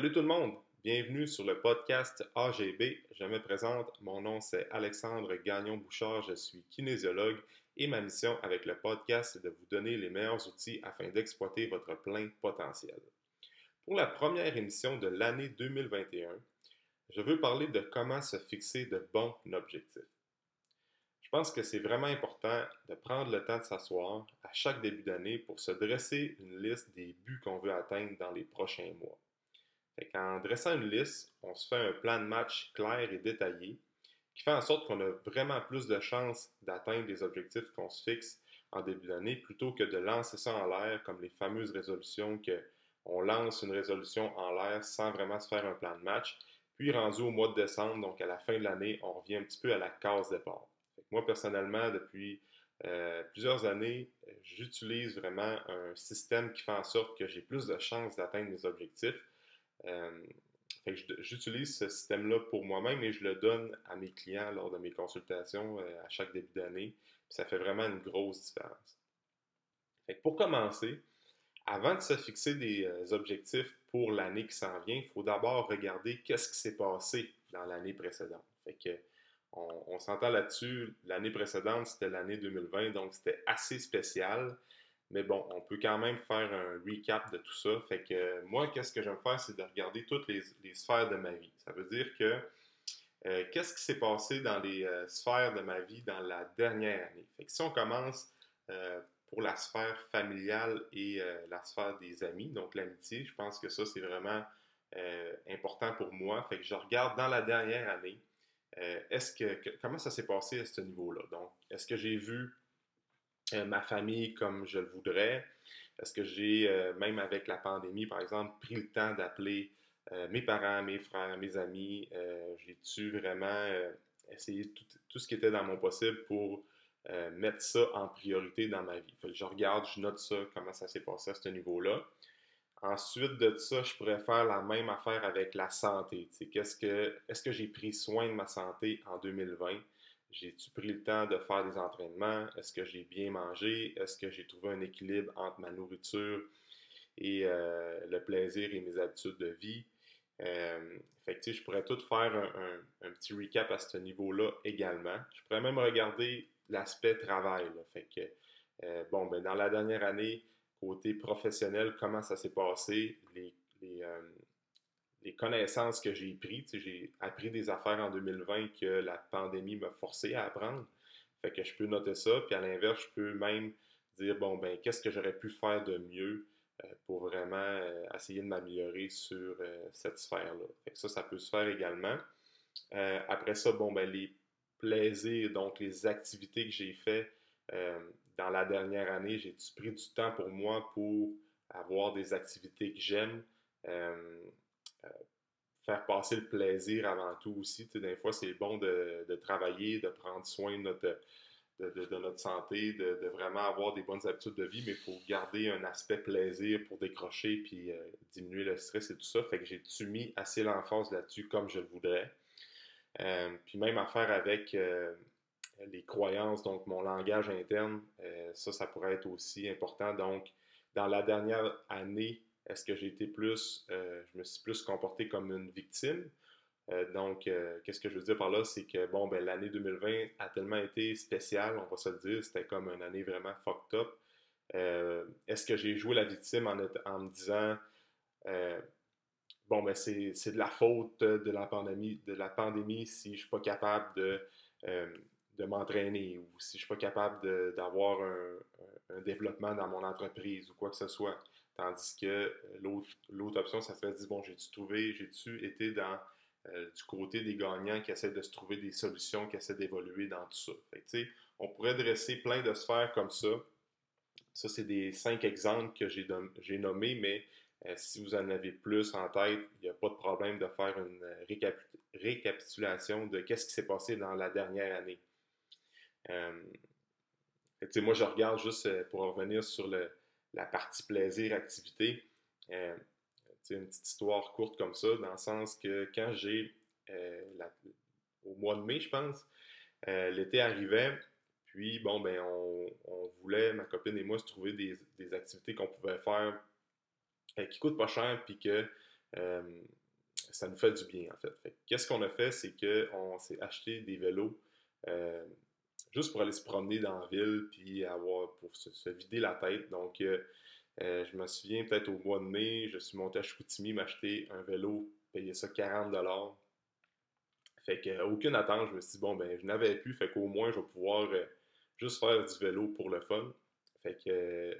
Salut tout le monde, bienvenue sur le podcast AGB. Je me présente, mon nom c'est Alexandre Gagnon-Bouchard, je suis kinésiologue et ma mission avec le podcast est de vous donner les meilleurs outils afin d'exploiter votre plein potentiel. Pour la première émission de l'année 2021, je veux parler de comment se fixer de bons objectifs. Je pense que c'est vraiment important de prendre le temps de s'asseoir à chaque début d'année pour se dresser une liste des buts qu'on veut atteindre dans les prochains mois. En dressant une liste, on se fait un plan de match clair et détaillé qui fait en sorte qu'on a vraiment plus de chances d'atteindre les objectifs qu'on se fixe en début d'année plutôt que de lancer ça en l'air comme les fameuses résolutions que on lance une résolution en l'air sans vraiment se faire un plan de match. Puis rendu au mois de décembre, donc à la fin de l'année, on revient un petit peu à la case départ. Moi, personnellement, depuis euh, plusieurs années, j'utilise vraiment un système qui fait en sorte que j'ai plus de chances d'atteindre mes objectifs. Euh, j'utilise ce système-là pour moi-même et je le donne à mes clients lors de mes consultations euh, à chaque début d'année. Ça fait vraiment une grosse différence. pour commencer, avant de se fixer des objectifs pour l'année qui s'en vient, il faut d'abord regarder qu'est-ce qui s'est passé dans l'année précédente. Fait on, s'entend là-dessus. L'année précédente, c'était l'année 2020, donc c'était assez spécial. Mais bon, on peut quand même faire un recap de tout ça. Fait que moi, qu'est-ce que j'aime faire, c'est de regarder toutes les, sphères de ma vie. Ça veut dire que euh, qu'est-ce qui s'est passé dans les euh, sphères de ma vie dans la dernière année? Fait que si on commence euh, pour la sphère familiale et la sphère des amis, donc l'amitié, je pense que ça, c'est vraiment important pour moi. Fait que je regarde dans la dernière année est-ce que, comment ça s'est passé à ce niveau-là? Donc, est-ce que j'ai vu ma famille comme je le voudrais? Est-ce que j'ai, euh, même avec la pandémie, par exemple, pris le temps d'appeler mes parents, mes frères, mes amis? J'ai-tu vraiment essayé tout, ce qui était dans mon possible pour mettre ça en priorité dans ma vie? je regarde, je note ça, comment ça s'est passé à ce niveau-là. Ensuite de ça, je pourrais faire la même affaire avec la santé. Qu'est-ce que, est-ce que j'ai pris soin de ma santé en 2020? J'ai-tu pris le temps de faire des entraînements? Est-ce que j'ai bien mangé? Est-ce que j'ai trouvé un équilibre entre ma nourriture et euh, le plaisir et mes habitudes de vie? Euh, fait je pourrais tout faire un, petit recap à ce niveau-là également. Je pourrais même regarder l'aspect travail. Fait que, euh, bon, ben, dans la dernière année, côté professionnel, comment ça s'est passé, euh, les, connaissances que j'ai prises. J'ai appris des affaires en 2020 que la pandémie m'a forcé à apprendre. Fait que je peux noter ça, puis à l'inverse, je peux même dire, bon, ben, qu'est-ce que j'aurais pu faire de mieux euh, pour vraiment euh, essayer de m'améliorer sur cette sphère-là. Ça, ça peut se faire également. après ça, bon, ben, les plaisirs, donc les activités que j'ai faites dans la dernière année, j'ai pris du temps pour moi pour avoir des activités que j'aime, euh, euh, faire passer le plaisir avant tout aussi. Tu des fois, c'est bon de, travailler, de prendre soin de notre, de, notre santé, de, vraiment avoir des bonnes habitudes de vie, mais il faut garder un aspect plaisir pour décrocher puis euh, diminuer le stress et tout ça. Fait que j'ai mis assez l'emphase là-dessus comme je le voudrais. puis même à faire avec les croyances, donc mon langage interne, euh, ça, ça pourrait être aussi important. Donc, dans la dernière année, est-ce que j'ai été plus, euh, je me suis plus comporté comme une victime? Euh, donc, qu'est-ce que je veux dire par là? C'est que, bon, ben, l'année 2020 a tellement été spéciale, on va se le dire, c'était comme une année vraiment fucked up. est-ce que j'ai joué la victime en, me disant, bon, ben, c'est, de la faute de la pandémie, de la pandémie si je ne suis pas capable de de m'entraîner ou si je ne suis pas capable d'avoir un, développement dans mon entreprise ou quoi que ce soit? Tandis que euh, l'autre option, ça serait de dire, bon, j'ai-tu trouvé, j'ai-tu été dans euh, du côté des gagnants qui essaient de se trouver des solutions, qui essaient d'évoluer dans tout ça? on pourrait dresser plein de sphères comme ça. Ça, c'est des cinq exemples que j'ai nommés, mais euh, si vous en avez plus en tête, il n'y a pas de problème de faire une récapitulation de qu'est-ce qui s'est passé dans la dernière année. Moi, je regarde juste pour revenir sur la partie plaisir-activité. Euh, une petite histoire courte comme ça, dans le sens que quand j'ai, au mois de mai, je pense, l'été arrivait, puis bon, ben, on, voulait, ma copine et moi, se trouver des, activités qu'on pouvait faire qui coûtent pas cher, puis que ça nous fait du bien, en fait. Qu'est-ce qu'on a fait, c'est qu'on s'est acheté des vélos juste pour aller se promener dans la ville, puis avoir, pour se, vider la tête. Donc, je me souviens, peut-être au mois de mai, je suis monté à Chicoutimi m'acheter un vélo, payer ça 40 Fait que, aucune attente, je me suis dit, bon, ben, je n'avais plus, fait qu'au moins, je vais pouvoir juste faire du vélo pour le fun. Fait que,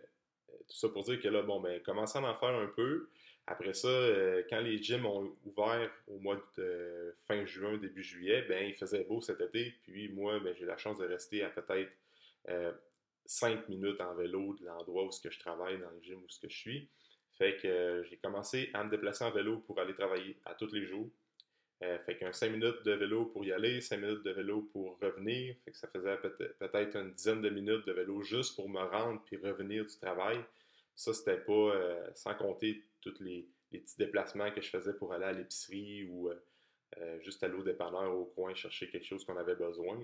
tout ça pour dire que là, bon, ben, commencer à en faire un peu. Après ça, euh, quand les gyms ont ouvert au mois de fin juin, début juillet, ben, il faisait beau cet été. Puis moi, ben, j'ai la chance de rester à peut-être euh, 5 minutes en vélo de l'endroit où je travaille, dans le gym où je suis. Fait que euh, j'ai commencé à me déplacer en vélo pour aller travailler à tous les jours. Euh, fait qu'un 5 minutes de vélo pour y aller, 5 minutes de vélo pour revenir. Fait que ça faisait peut-être une dizaine de minutes de vélo juste pour me rendre puis revenir du travail. Ça, c'était pas euh, sans compter tous les, petits déplacements que je faisais pour aller à l'épicerie ou euh, juste aller au dépanneur au coin chercher quelque chose qu'on avait besoin.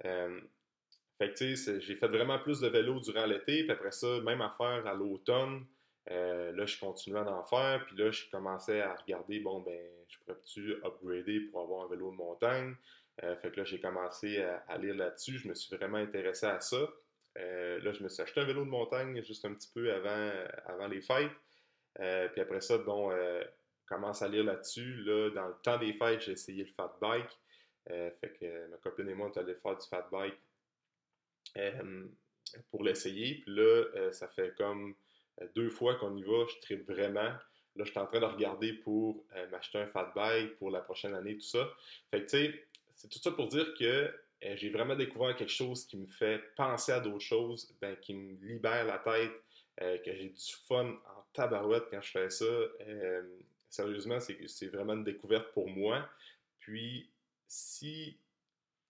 fait que tu sais, j'ai fait vraiment plus de vélo durant l'été, puis après ça, même affaire à l'automne. Euh, là, je continuais à en faire, puis là, je commençais à regarder, bon, ben, je pourrais-tu upgrader pour avoir un vélo de montagne? Euh, fait que là, j'ai commencé à, lire là-dessus, je me suis vraiment intéressé à ça. Euh, là, je me suis acheté un vélo de montagne juste un petit peu avant, avant les fêtes. puis après ça, bon, commence à lire là-dessus. Là, dans le temps des fêtes, j'ai essayé le fat bike. fait que ma copine et moi, on est allés faire du fat bike pour l'essayer. Puis là, ça fait comme euh, deux fois qu'on y va, je tripe vraiment. Là, je suis en train de regarder pour euh, m'acheter un fat bike pour la prochaine année, tout ça. Fait que, tu sais, c'est tout ça pour dire que euh, j'ai vraiment découvert quelque chose qui me fait penser à d'autres choses, ben, qui me libère la tête, que j'ai du fun en tabarouette quand je fais ça. sérieusement, c'est vraiment une découverte pour moi. Puis, si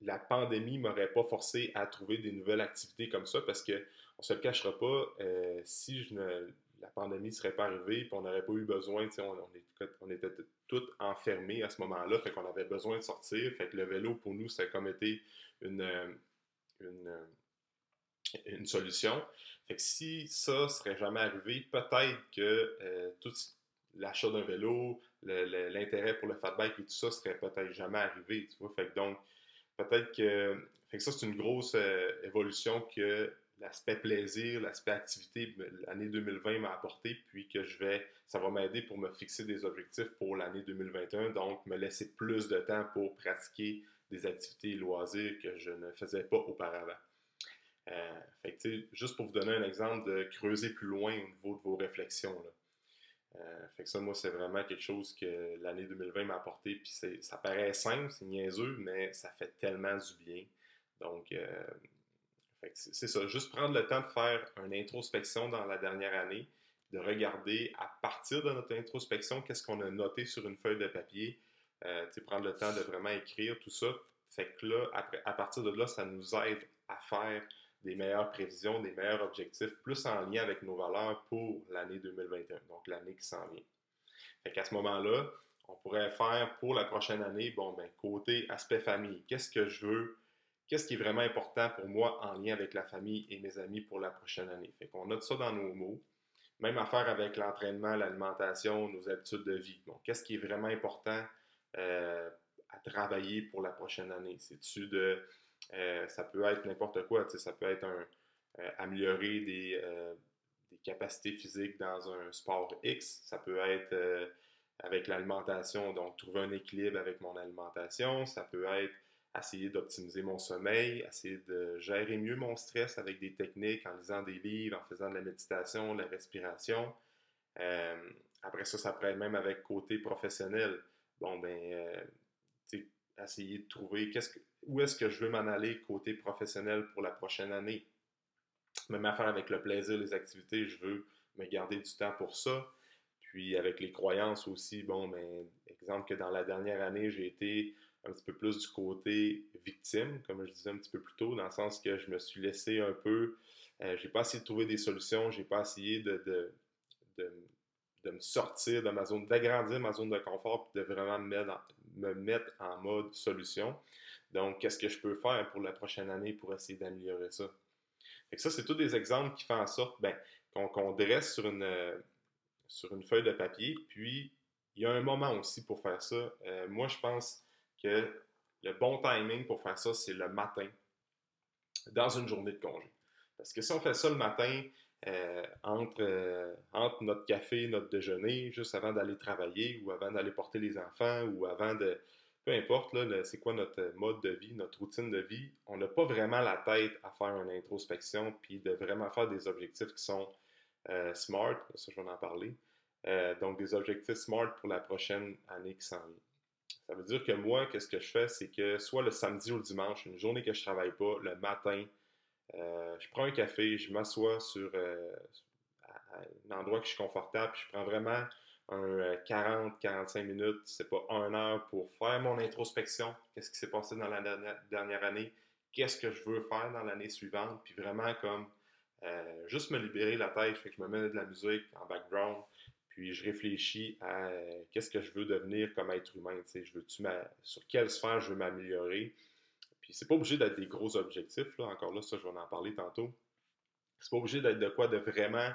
la pandémie m'aurait pas forcé à trouver des nouvelles activités comme ça, parce que on se le cachera pas, euh, si je ne, la pandémie ne serait pas arrivée, puis on n'aurait pas eu besoin, on, était tous enfermés à ce moment-là, fait qu'on avait besoin de sortir, fait que le vélo, pour nous, ça comme été une, euh, euh, une, solution. Fait que si ça serait jamais arrivé, peut-être que tout l'achat d'un vélo, l'intérêt pour le fat bike et tout ça serait peut-être jamais arrivé, tu vois. Fait que donc, peut-être que, que ça, c'est une grosse évolution que l'aspect plaisir, l'aspect activité, l'année 2020 m'a apporté, puis que je vais, ça va m'aider pour me fixer des objectifs pour l'année 2021, donc me laisser plus de temps pour pratiquer des activités loisirs que je ne faisais pas auparavant. Euh, fait que, juste pour vous donner un exemple de creuser plus loin au niveau de vos réflexions. Là. Euh, fait que ça, moi, c'est vraiment quelque chose que l'année 2020 m'a apporté. Puis ça paraît simple, c'est niaiseux, mais ça fait tellement du bien. Donc, euh, c'est ça, juste prendre le temps de faire une introspection dans la dernière année, de regarder à partir de notre introspection qu'est-ce qu'on a noté sur une feuille de papier, euh, prendre le temps de vraiment écrire tout ça. Fait que là, à partir de là, ça nous aide à faire des meilleures prévisions, des meilleurs objectifs, plus en lien avec nos valeurs pour l'année 2021, donc l'année qui s'en vient. Fait qu'à ce moment-là, on pourrait faire pour la prochaine année, bon, ben, côté aspect famille, qu'est-ce que je veux qu'est-ce qui est vraiment important pour moi en lien avec la famille et mes amis pour la prochaine année? Fait qu'on note ça dans nos mots. Même affaire avec l'entraînement, l'alimentation, nos habitudes de vie. Bon, qu'est-ce qui est vraiment important euh, à travailler pour la prochaine année? C'est-tu de. Euh, ça peut être n'importe quoi. Ça peut être un, euh, améliorer des, des, capacités physiques dans un sport X. Ça peut être avec l'alimentation, donc trouver un équilibre avec mon alimentation. Ça peut être essayer d'optimiser mon sommeil, essayer de gérer mieux mon stress avec des techniques, en lisant des livres, en faisant de la méditation, de la respiration. Euh, après ça, ça pourrait même avec côté professionnel. Bon, ben, euh, essayer de trouver que, où est-ce que je veux m'en aller côté professionnel pour la prochaine année. Même affaire avec le plaisir, les activités, je veux me garder du temps pour ça. Puis avec les croyances aussi, bon, ben, exemple que dans la dernière année, j'ai été un petit peu plus du côté victime, comme je disais un petit peu plus tôt, dans le sens que je me suis laissé un peu, euh, j'ai pas essayé de trouver des solutions, j'ai pas essayé de, de, de, me sortir de ma zone, d'agrandir ma zone de confort, puis de vraiment me mettre, en, mode solution. Donc, qu'est-ce que je peux faire pour la prochaine année pour essayer d'améliorer ça? Et ça, c'est tous des exemples qui font en sorte ben, qu'on dresse sur une, sur une feuille de papier, puis il y a un moment aussi pour faire ça. Euh, moi, je pense que le bon timing pour faire ça, c'est le matin, dans une journée de congé. Parce que si on fait ça le matin, euh, entre, entre notre café, notre déjeuner, juste avant d'aller travailler ou avant d'aller porter les enfants ou avant de, peu importe, c'est quoi notre mode de vie, notre routine de vie, on n'a pas vraiment la tête à faire une introspection puis de vraiment faire des objectifs qui sont euh, smart, ça je vais en parler. Euh, donc des objectifs smart pour la prochaine année qui s'en vient. Ça veut dire que moi, qu'est-ce que je fais, c'est que soit le samedi ou le dimanche, une journée que je travaille pas, le matin, euh, je prends un café, je m'assois sur un endroit que je suis confortable, puis je prends vraiment un 40-45 euh, minutes, c'est pas une heure pour faire mon introspection, qu'est-ce qui s'est passé dans la dernière, année, qu'est-ce que je veux faire dans l'année suivante, puis vraiment comme euh, juste me libérer la tête, fait que je me mets de la musique en background, puis je réfléchis à euh, qu'est-ce que je veux devenir comme être humain, je veux sur quelle sphère je veux m'améliorer? Puis c'est pas obligé d'être des gros objectifs, là, encore là, ça je vais en parler tantôt. C'est pas obligé d'être de quoi de vraiment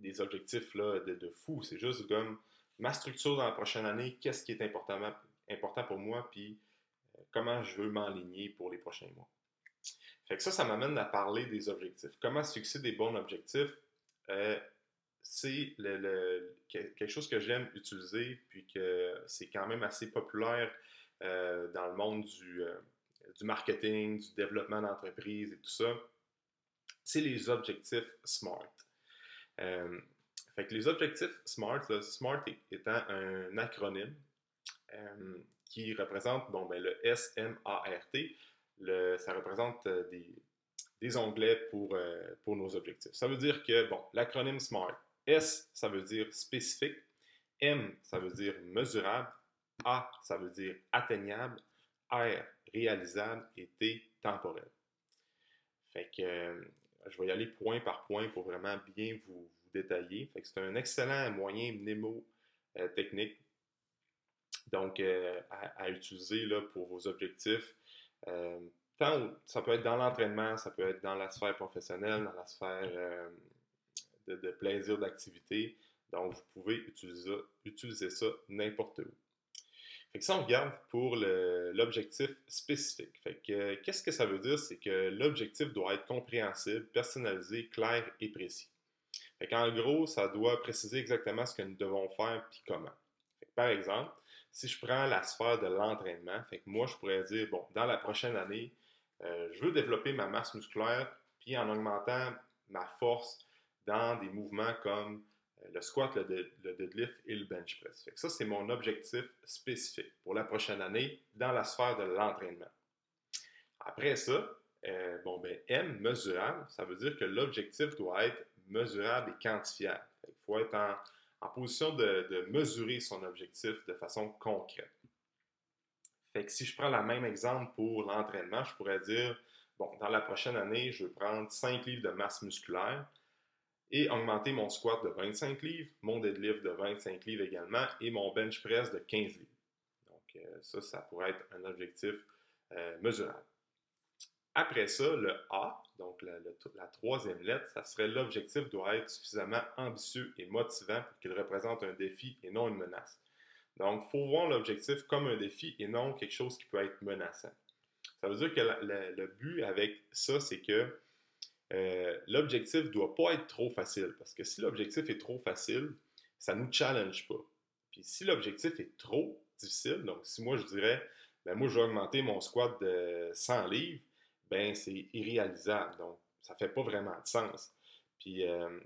des objectifs là, de, fou. C'est juste comme ma structure dans la prochaine année, qu'est-ce qui est important, pour moi, puis euh, comment je veux m'enligner pour les prochains mois. Fait que ça, ça m'amène à parler des objectifs. Comment se fixer des bons objectifs? Euh, c'est quelque chose que j'aime utiliser, puis que c'est quand même assez populaire euh, dans le monde du, du marketing, du développement d'entreprise et tout ça. C'est les objectifs SMART. Euh, fait que les objectifs SMART, SMART étant un acronyme euh, qui représente bon, ben, le S-M-A-R-T, ça représente euh, des, onglets pour, pour nos objectifs. Ça veut dire que, bon, l'acronyme SMART, S, ça veut dire spécifique, M, ça veut dire mesurable, A, ça veut dire atteignable, R, réalisable et T, temporel. Fait que je vais y aller point par point pour vraiment bien vous, détailler. c'est un excellent moyen mnémotechnique donc euh, à, utiliser pour vos objectifs. Euh, tant, ça peut être dans l'entraînement, ça peut être dans la sphère professionnelle, dans la sphère de, plaisir, d'activité. Donc, vous pouvez utiliser, ça n'importe où. Fait que ça, on regarde pour l'objectif spécifique. Fait que qu'est-ce que ça veut dire? C'est que l'objectif doit être compréhensible, personnalisé, clair et précis. Fait qu'en gros, ça doit préciser exactement ce que nous devons faire puis comment. par exemple, si je prends la sphère de l'entraînement, fait que moi, je pourrais dire, bon, dans la prochaine année, euh, je veux développer ma masse musculaire, puis en augmentant ma force dans des mouvements comme le squat, le, deadlift et le bench press. ça, c'est mon objectif spécifique pour la prochaine année dans la sphère de l'entraînement. Après ça, euh, bon, ben, M, mesurable, ça veut dire que l'objectif doit être mesurable et quantifiable. Il faut être en, position de, mesurer son objectif de façon concrète. Fait que si je prends le même exemple pour l'entraînement, je pourrais dire, bon, dans la prochaine année, je veux prendre 5 livres de masse musculaire et augmenter mon squat de 25 livres, mon deadlift de 25 livres également et mon bench press de 15 livres. Donc euh, ça, ça pourrait être un objectif euh, mesurable. Après ça, le A, donc la, troisième lettre, ça serait l'objectif doit être suffisamment ambitieux et motivant pour qu'il représente un défi et non une menace. Donc, il faut voir l'objectif comme un défi et non quelque chose qui peut être menaçant. Ça veut dire que le but avec ça, c'est que euh, l'objectif ne doit pas être trop facile. Parce que si l'objectif est trop facile, ça ne nous challenge pas. Puis si l'objectif est trop difficile, donc si moi je dirais, ben moi je vais augmenter mon squat de 100 livres, ben c'est irréalisable. Donc ça ne fait pas vraiment de sens. Puis, euh,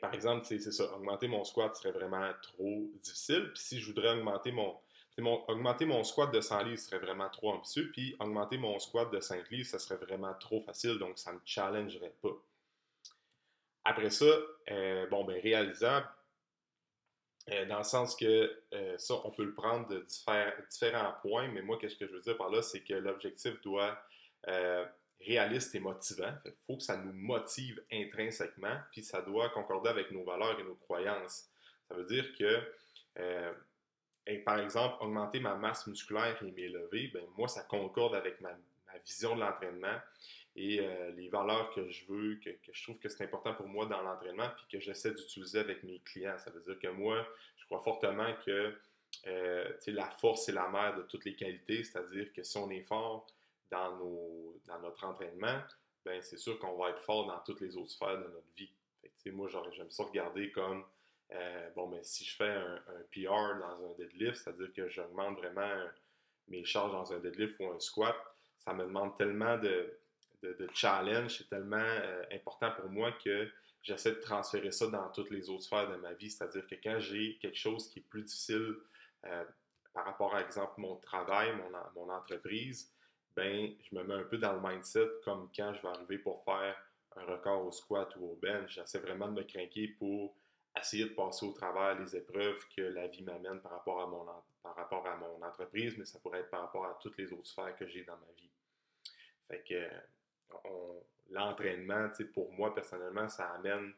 par exemple, c'est ça, augmenter mon squat serait vraiment trop difficile. Puis si je voudrais augmenter mon, augmenter mon squat de 100 livres serait vraiment trop ambitieux, puis augmenter mon squat de 5 livres, ça serait vraiment trop facile, donc ça ne me challengerait pas. Après ça, euh, bon, ben réalisable, euh, dans le sens que euh, ça, on peut le prendre de différents points, mais moi, qu'est-ce que je veux dire par là, c'est que l'objectif doit être réaliste et motivant. Il faut que ça nous motive intrinsèquement, puis ça doit concorder avec nos valeurs et nos croyances. Ça veut dire que par exemple, augmenter ma masse musculaire et mes levées, ben moi, ça concorde avec ma, vision de l'entraînement et euh, les valeurs que je veux, que, je trouve que c'est important pour moi dans l'entraînement, puis que j'essaie d'utiliser avec mes clients. Ça veut dire que moi, je crois fortement que euh, la force est la mère de toutes les qualités, c'est-à-dire que si on est fort dans, nos, dans notre entraînement, ben c'est sûr qu'on va être fort dans toutes les autres sphères de notre vie. Moi, j'aime ça regarder comme euh, bon, mais si je fais un, PR dans un deadlift, c'est-à-dire que j'augmente vraiment mes charges dans un deadlift ou un squat, ça me demande tellement de, challenge, c'est tellement euh, important pour moi que j'essaie de transférer ça dans toutes les autres sphères de ma vie. C'est-à-dire que quand j'ai quelque chose qui est plus difficile euh, par rapport à, exemple, mon travail, mon, entreprise, ben, je me mets un peu dans le mindset comme quand je vais arriver pour faire un record au squat ou au bench. J'essaie vraiment de me craquer pour essayer de passer au travers les épreuves que la vie m'amène par rapport à mon par rapport à mon entreprise, mais ça pourrait être par rapport à toutes les autres sphères que j'ai dans ma vie. Fait que l'entraînement, pour moi personnellement, ça amène,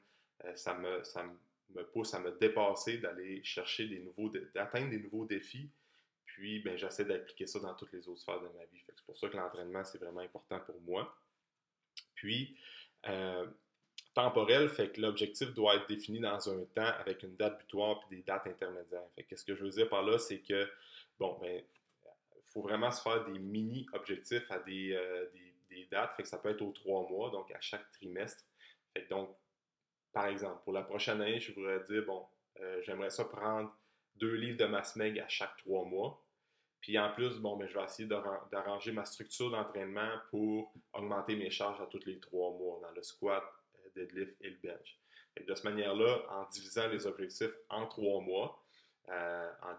euh, ça, me, ça me pousse à me dépasser, d'aller chercher des nouveaux, d'atteindre des nouveaux défis. Puis, ben, j'essaie d'appliquer ça dans toutes les autres sphères de ma vie. C'est pour ça que l'entraînement, c'est vraiment important pour moi. Puis, euh, temporel, fait que l'objectif doit être défini dans un temps avec une date butoir puis des dates intermédiaires. Fait que ce que je veux dire par là, c'est que, bon, ben, il faut vraiment se faire des mini-objectifs à des, euh, dates. Fait que ça peut être aux trois mois, donc à chaque trimestre. Donc, par exemple, pour la prochaine année, je voudrais dire, bon, euh, j'aimerais ça prendre deux livres de masse meg à chaque trois mois. Puis en plus, bon, ben, je vais essayer d'arranger ma structure d'entraînement pour augmenter mes charges à tous les trois mois dans le squat, deadlift et le bench. de cette manière-là, en divisant les objectifs en trois mois, euh, en,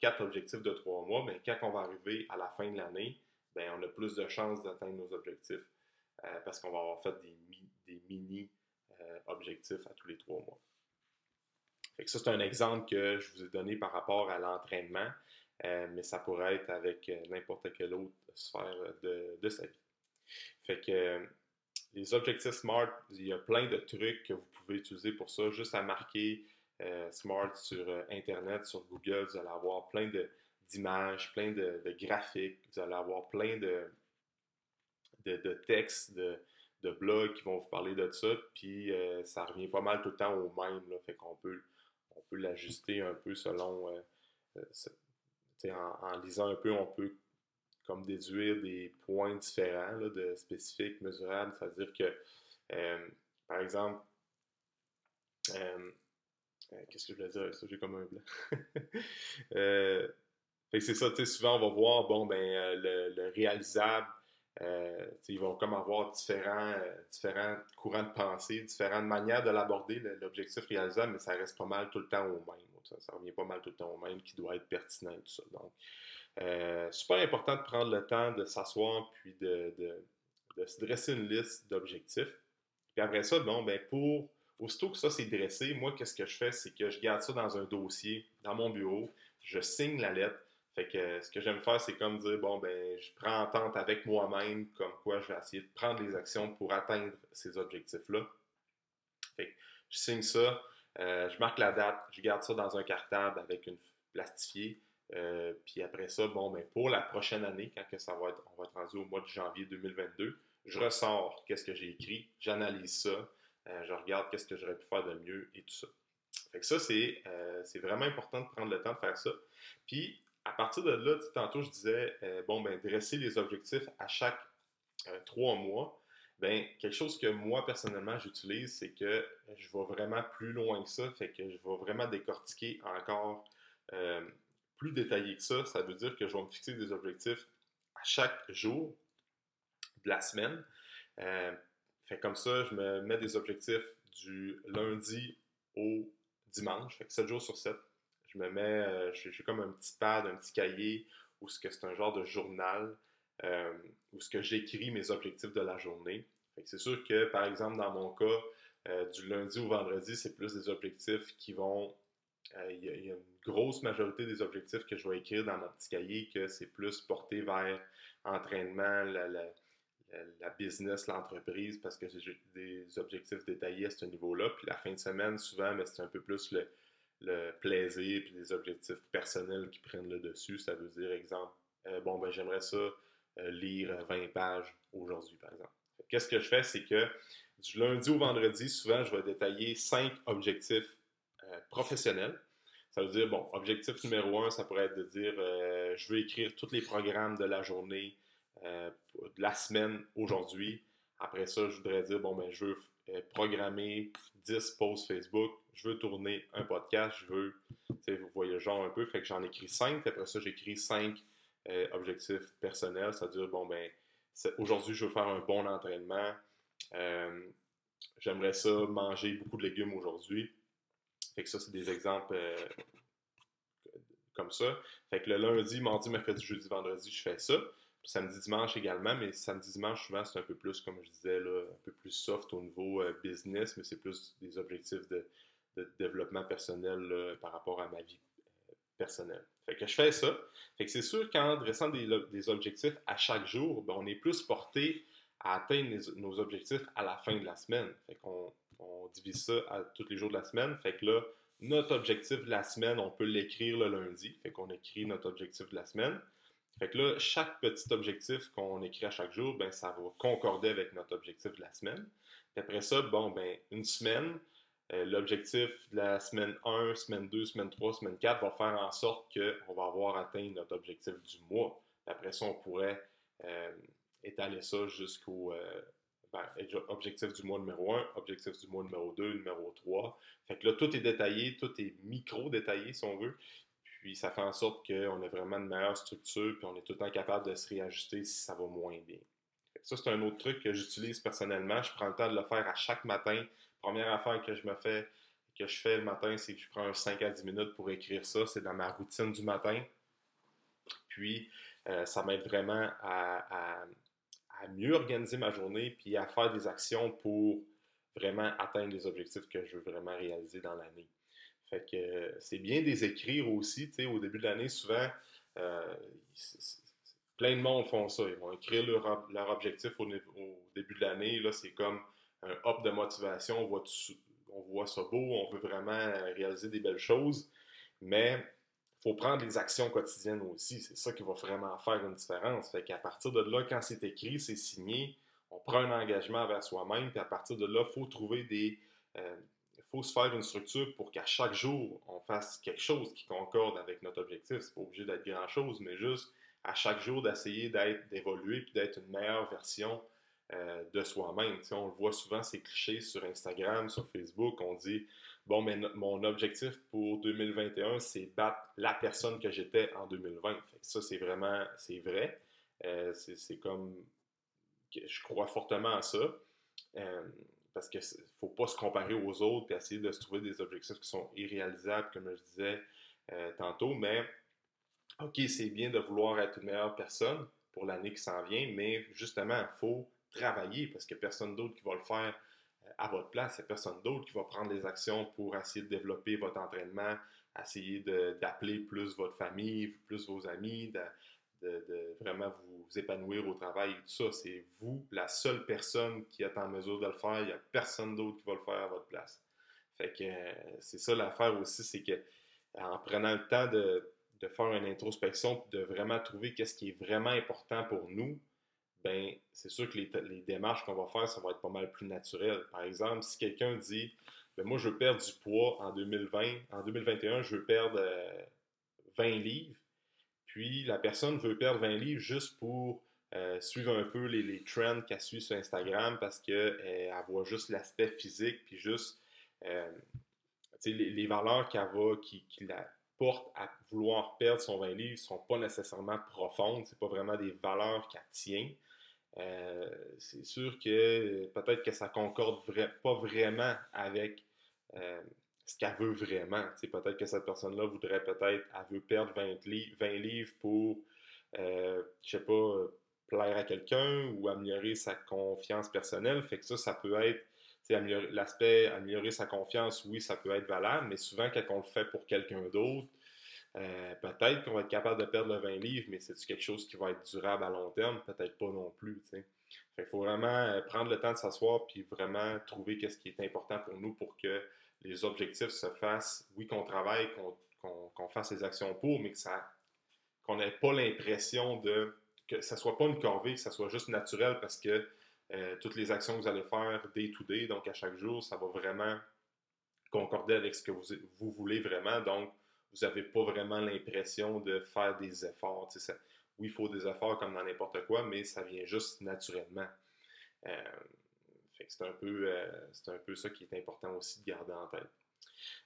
quatre objectifs de trois mois, mais quand on va arriver à la fin de l'année, ben, on a plus de chances d'atteindre nos objectifs euh, parce qu'on va avoir fait des, mini-objectifs euh, à tous les trois mois. ça, c'est un exemple que je vous ai donné par rapport à l'entraînement, mais ça pourrait être avec n'importe quelle autre sphère de, de, sa vie. Les objectifs SMART, il y a plein de trucs que vous pouvez utiliser pour ça. Juste à marquer euh, SMART sur euh, Internet, sur Google, vous allez avoir plein d'images, plein de, graphiques, vous allez avoir plein de, de, textes, de, blogs qui vont vous parler de ça. Puis euh, ça revient pas mal tout le temps au même. Fait qu'on peut, on peut l'ajuster un peu selon. en lisant un peu, on peut comme déduire des points différents de spécifiques, mesurables. C'est-à-dire que, euh, par exemple, euh, euh, qu'est-ce que je voulais dire ça? J'ai comme un blanc. c'est ça, tu sais, souvent on va voir, bon, ben, le, réalisable, ils vont comme avoir différents, différents courants de pensée, différentes manières de l'aborder, l'objectif réalisable, mais ça reste pas mal tout le temps au même. Ça, revient pas mal tout le temps au même qui doit être pertinent tout ça. Donc, euh, super important de prendre le temps de s'asseoir puis de, se dresser une liste d'objectifs. Puis après ça, bon, ben pour, aussitôt que ça c'est dressé, moi, qu'est-ce que je fais, c'est que je garde ça dans un dossier, dans mon bureau, je signe la lettre. Fait que ce que j'aime faire, c'est comme dire, bon, ben, je prends entente avec moi-même, comme quoi je vais essayer de prendre les actions pour atteindre ces objectifs-là. Fait que je signe ça, euh, je marque la date, je garde ça dans un cartable avec une plastifiée. Euh, puis après ça, bon, ben pour la prochaine année, quand ça va être, on va être rendu au mois de janvier 2022, je ressors qu'est-ce que j'ai écrit, j'analyse ça, euh, je regarde qu'est-ce que j'aurais pu faire de mieux et tout ça. Fait que ça, euh, c'est vraiment important de prendre le temps de faire ça. Puis, à partir de là, tantôt, je disais, bon, ben, dresser les objectifs à chaque trois mois. Ben, quelque chose que moi, personnellement, j'utilise, c'est que je vais vraiment plus loin que ça. Fait que je vais vraiment décortiquer encore plus détaillé que ça, ça veut dire que je vais me fixer des objectifs à chaque jour de la semaine. Euh, fait comme ça, je me mets des objectifs du lundi au dimanche, fait que 7 jours sur 7. Je me mets, euh, j'ai comme un petit pad, un petit cahier, où c'est un genre de journal, euh, où ce que j'écris mes objectifs de la journée. c'est sûr que, par exemple, dans mon cas, du lundi au vendredi, c'est plus des objectifs qui vont euh, il y, a une grosse majorité des objectifs que je vais écrire dans mon petit cahier que c'est plus porté vers entraînement, la, business, l'entreprise, parce que j'ai des objectifs détaillés à ce niveau-là. Puis la fin de semaine, souvent, ben, c'est un peu plus le, plaisir, puis des objectifs personnels qui prennent le dessus. Ça veut dire, exemple, euh, bon, ben j'aimerais ça lire 20 pages aujourd'hui, par exemple. Qu'est-ce que je fais, c'est que du lundi au vendredi, souvent, je vais détailler cinq objectifs professionnels. Ça veut dire, bon, objectif numéro un, ça pourrait être de dire, je veux écrire tous les programmes de la journée, de la semaine aujourd'hui. Après ça, je voudrais dire, bon, ben, je veux euh, programmer 10 posts Facebook, je veux tourner un podcast, je veux, vous voyez genre un peu, fait que j'en écris 5, après ça, j'écris 5 euh, objectifs personnels, c'est-à-dire, bon, ben, aujourd'hui, je veux faire un bon entraînement, euh, j'aimerais ça manger beaucoup de légumes aujourd'hui. Fait que ça, c'est des exemples comme ça. Fait que le lundi, mardi, mercredi, jeudi, vendredi, je fais ça samedi, dimanche également, mais samedi, dimanche, souvent, c'est un peu plus, comme je disais, là, un peu plus soft au niveau euh, business, mais c'est plus des objectifs de, développement personnel par rapport à ma vie euh, personnelle. Fait que je fais ça. Fait que c'est sûr qu'en dressant des, objectifs à chaque jour, ben, on est plus porté à atteindre nos objectifs à la fin de la semaine. Fait qu'on on divise ça à tous les jours de la semaine. Fait que là, notre objectif de la semaine, on peut l'écrire le lundi. Fait qu'on écrit notre objectif de la semaine. Fait que là, chaque petit objectif qu'on écrit à chaque jour, ben, ça va concorder avec notre objectif de la semaine. Puis après ça, bon, ben, une semaine, euh, l'objectif de la semaine 1, semaine 2, semaine 3, semaine 4 va faire en sorte qu'on va avoir atteint notre objectif du mois. Puis après ça, on pourrait euh, étaler ça jusqu'au euh, objectif du mois numéro 1, objectif du mois numéro 2, numéro 3. Fait que là, tout est détaillé, tout est micro-détaillé, si on veut. Puis ça fait en sorte qu'on a vraiment une meilleure structure, puis on est tout le temps capable de se réajuster si ça va moins bien. Ça, c'est un autre truc que j'utilise personnellement. Je prends le temps de le faire à chaque matin. Première affaire que je me fais, que je fais le matin, c'est que je prends 5 à 10 minutes pour écrire ça. C'est dans ma routine du matin. Puis, euh, ça m'aide vraiment à, mieux organiser ma journée, puis à faire des actions pour vraiment atteindre les objectifs que je veux vraiment réaliser dans l'année. Fait que euh, c'est bien des écrire aussi, tu sais, au début de l'année, souvent, euh, plein de monde font ça. Ils vont écrire leur, objectif au, début de l'année. Là, c'est comme un hop de motivation. On voit, on voit ça beau, on veut vraiment réaliser des belles choses. Mais faut prendre des actions quotidiennes aussi. C'est ça qui va vraiment faire une différence. Fait qu'à partir de là, quand c'est écrit, c'est signé, on prend un engagement vers soi-même. Puis à partir de là, il faut trouver des, euh, faut se faire une structure pour qu'à chaque jour, on fasse quelque chose qui concorde avec notre objectif. C'est pas obligé d'être grand-chose, mais juste à chaque jour d'essayer d'être, d'évoluer puis d'être une meilleure version euh, de soi-même. on le voit souvent, ces clichés sur Instagram, sur Facebook. On dit Bon, mais mon objectif pour 2021, c'est battre la personne que j'étais en 2020. ça, c'est vraiment c'est vrai. Euh, c'est, comme je crois fortement à ça. Euh, parce qu'il ne faut pas se comparer aux autres et essayer de se trouver des objectifs qui sont irréalisables, comme je disais euh, tantôt. Mais, OK, c'est bien de vouloir être une meilleure personne pour l'année qui s'en vient, mais justement, il faut travailler parce qu'il n'y a personne d'autre qui va le faire à votre place. Il n'y a personne d'autre qui va prendre des actions pour essayer de développer votre entraînement, essayer d'appeler plus votre famille, plus vos amis, de, vraiment vous épanouir au travail et tout ça. C'est vous, la seule personne qui est en mesure de le faire. Il n'y a personne d'autre qui va le faire à votre place. Fait que euh, c'est ça l'affaire aussi, c'est que en prenant le temps de, faire une introspection de vraiment trouver qu'est-ce qui est vraiment important pour nous, ben c'est sûr que les, démarches qu'on va faire, ça va être pas mal plus naturel. Par exemple, si quelqu'un dit ben moi je veux perdre du poids en 2020, en 2021, je veux perdre 20 euh, livres, puis la personne veut perdre 20 livres juste pour euh, suivre un peu les, trends qu'elle suit sur Instagram parce qu'elle euh, voit juste l'aspect physique, puis juste les, valeurs qu'elle va, qui, la portent à vouloir perdre son 20 livres ne sont pas nécessairement profondes, c'est pas vraiment des valeurs qu'elle tient. C'est sûr que peut-être que ça concorde pas vraiment avec ce qu'elle veut vraiment. Peut-être que cette personne-là voudrait peut-être, elle veut perdre 20, livres pour, euh, je sais pas, plaire à quelqu'un ou améliorer sa confiance personnelle. Fait que ça, ça peut être, l'aspect améliorer sa confiance, oui, ça peut être valable, mais souvent, quand on le fait pour quelqu'un d'autre, euh, peut-être qu'on va être capable de perdre le 20 livres, mais c'est quelque chose qui va être durable à long terme? Peut-être pas non plus. Il faut vraiment euh, prendre le temps de s'asseoir puis vraiment trouver qu'est-ce qui est important pour nous pour que les objectifs se fassent, oui, qu'on travaille, qu'on fasse les actions pour, mais que ça qu'on n'ait pas l'impression de que ça soit pas une corvée, que ça soit juste naturel parce que euh, toutes les actions que vous allez faire day to day, donc à chaque jour, ça va vraiment concorder avec ce que vous, vous voulez vraiment. Donc, vous n'avez pas vraiment l'impression de faire des efforts. oui, il faut des efforts comme dans n'importe quoi, mais ça vient juste naturellement. Euh, c'est un, peu, euh, un peu ça qui est important aussi de garder en tête.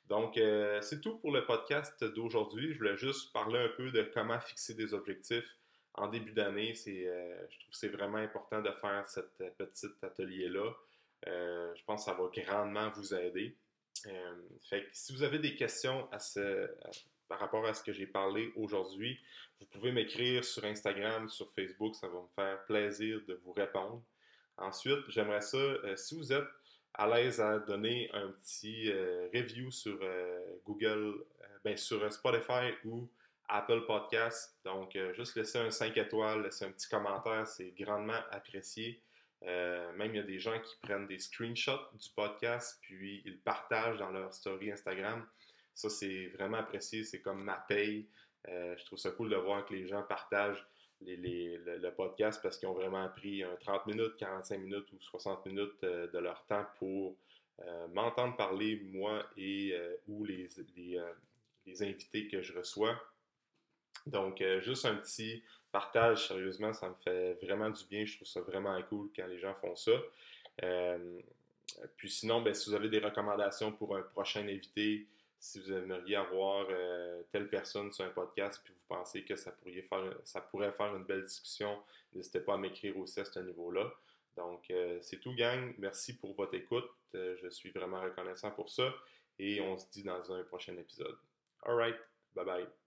Donc, euh, c'est tout pour le podcast d'aujourd'hui. Je voulais juste parler un peu de comment fixer des objectifs en début d'année. je trouve que c'est vraiment important de faire ce petit atelier-là. je pense que ça va grandement vous aider. Euh, si vous avez des questions par rapport à ce que j'ai parlé aujourd'hui, vous pouvez m'écrire sur Instagram, sur Facebook, ça va me faire plaisir de vous répondre. Ensuite, j'aimerais ça, euh, si vous êtes à l'aise à donner un petit euh, review sur Google, ben, sur Spotify ou Apple Podcast. Donc, juste laisser un 5 étoiles, laisser un petit commentaire, c'est grandement apprécié. Euh, même il y a des gens qui prennent des screenshots du podcast, puis ils partagent dans leur story Instagram. Ça, c'est vraiment apprécié. C'est comme ma paye. Euh, je trouve ça cool de voir que les gens partagent le, podcast parce qu'ils ont vraiment pris un 30 minutes, 45 minutes ou 60 minutes euh, de leur temps pour m'entendre parler, moi et ou les, invités que je reçois. Donc, juste un petit partage, sérieusement, ça me fait vraiment du bien. Je trouve ça vraiment cool quand les gens font ça. Euh, puis sinon, ben, si vous avez des recommandations pour un prochain invité, si vous aimeriez avoir euh, telle personne sur un podcast, puis vous pensez que ça faire, ça pourrait faire une belle discussion, n'hésitez pas à m'écrire aussi à ce niveau-là. Donc, euh, c'est tout, gang. Merci pour votre écoute. je suis vraiment reconnaissant pour ça. Et on se dit dans un prochain épisode. All right. Bye bye.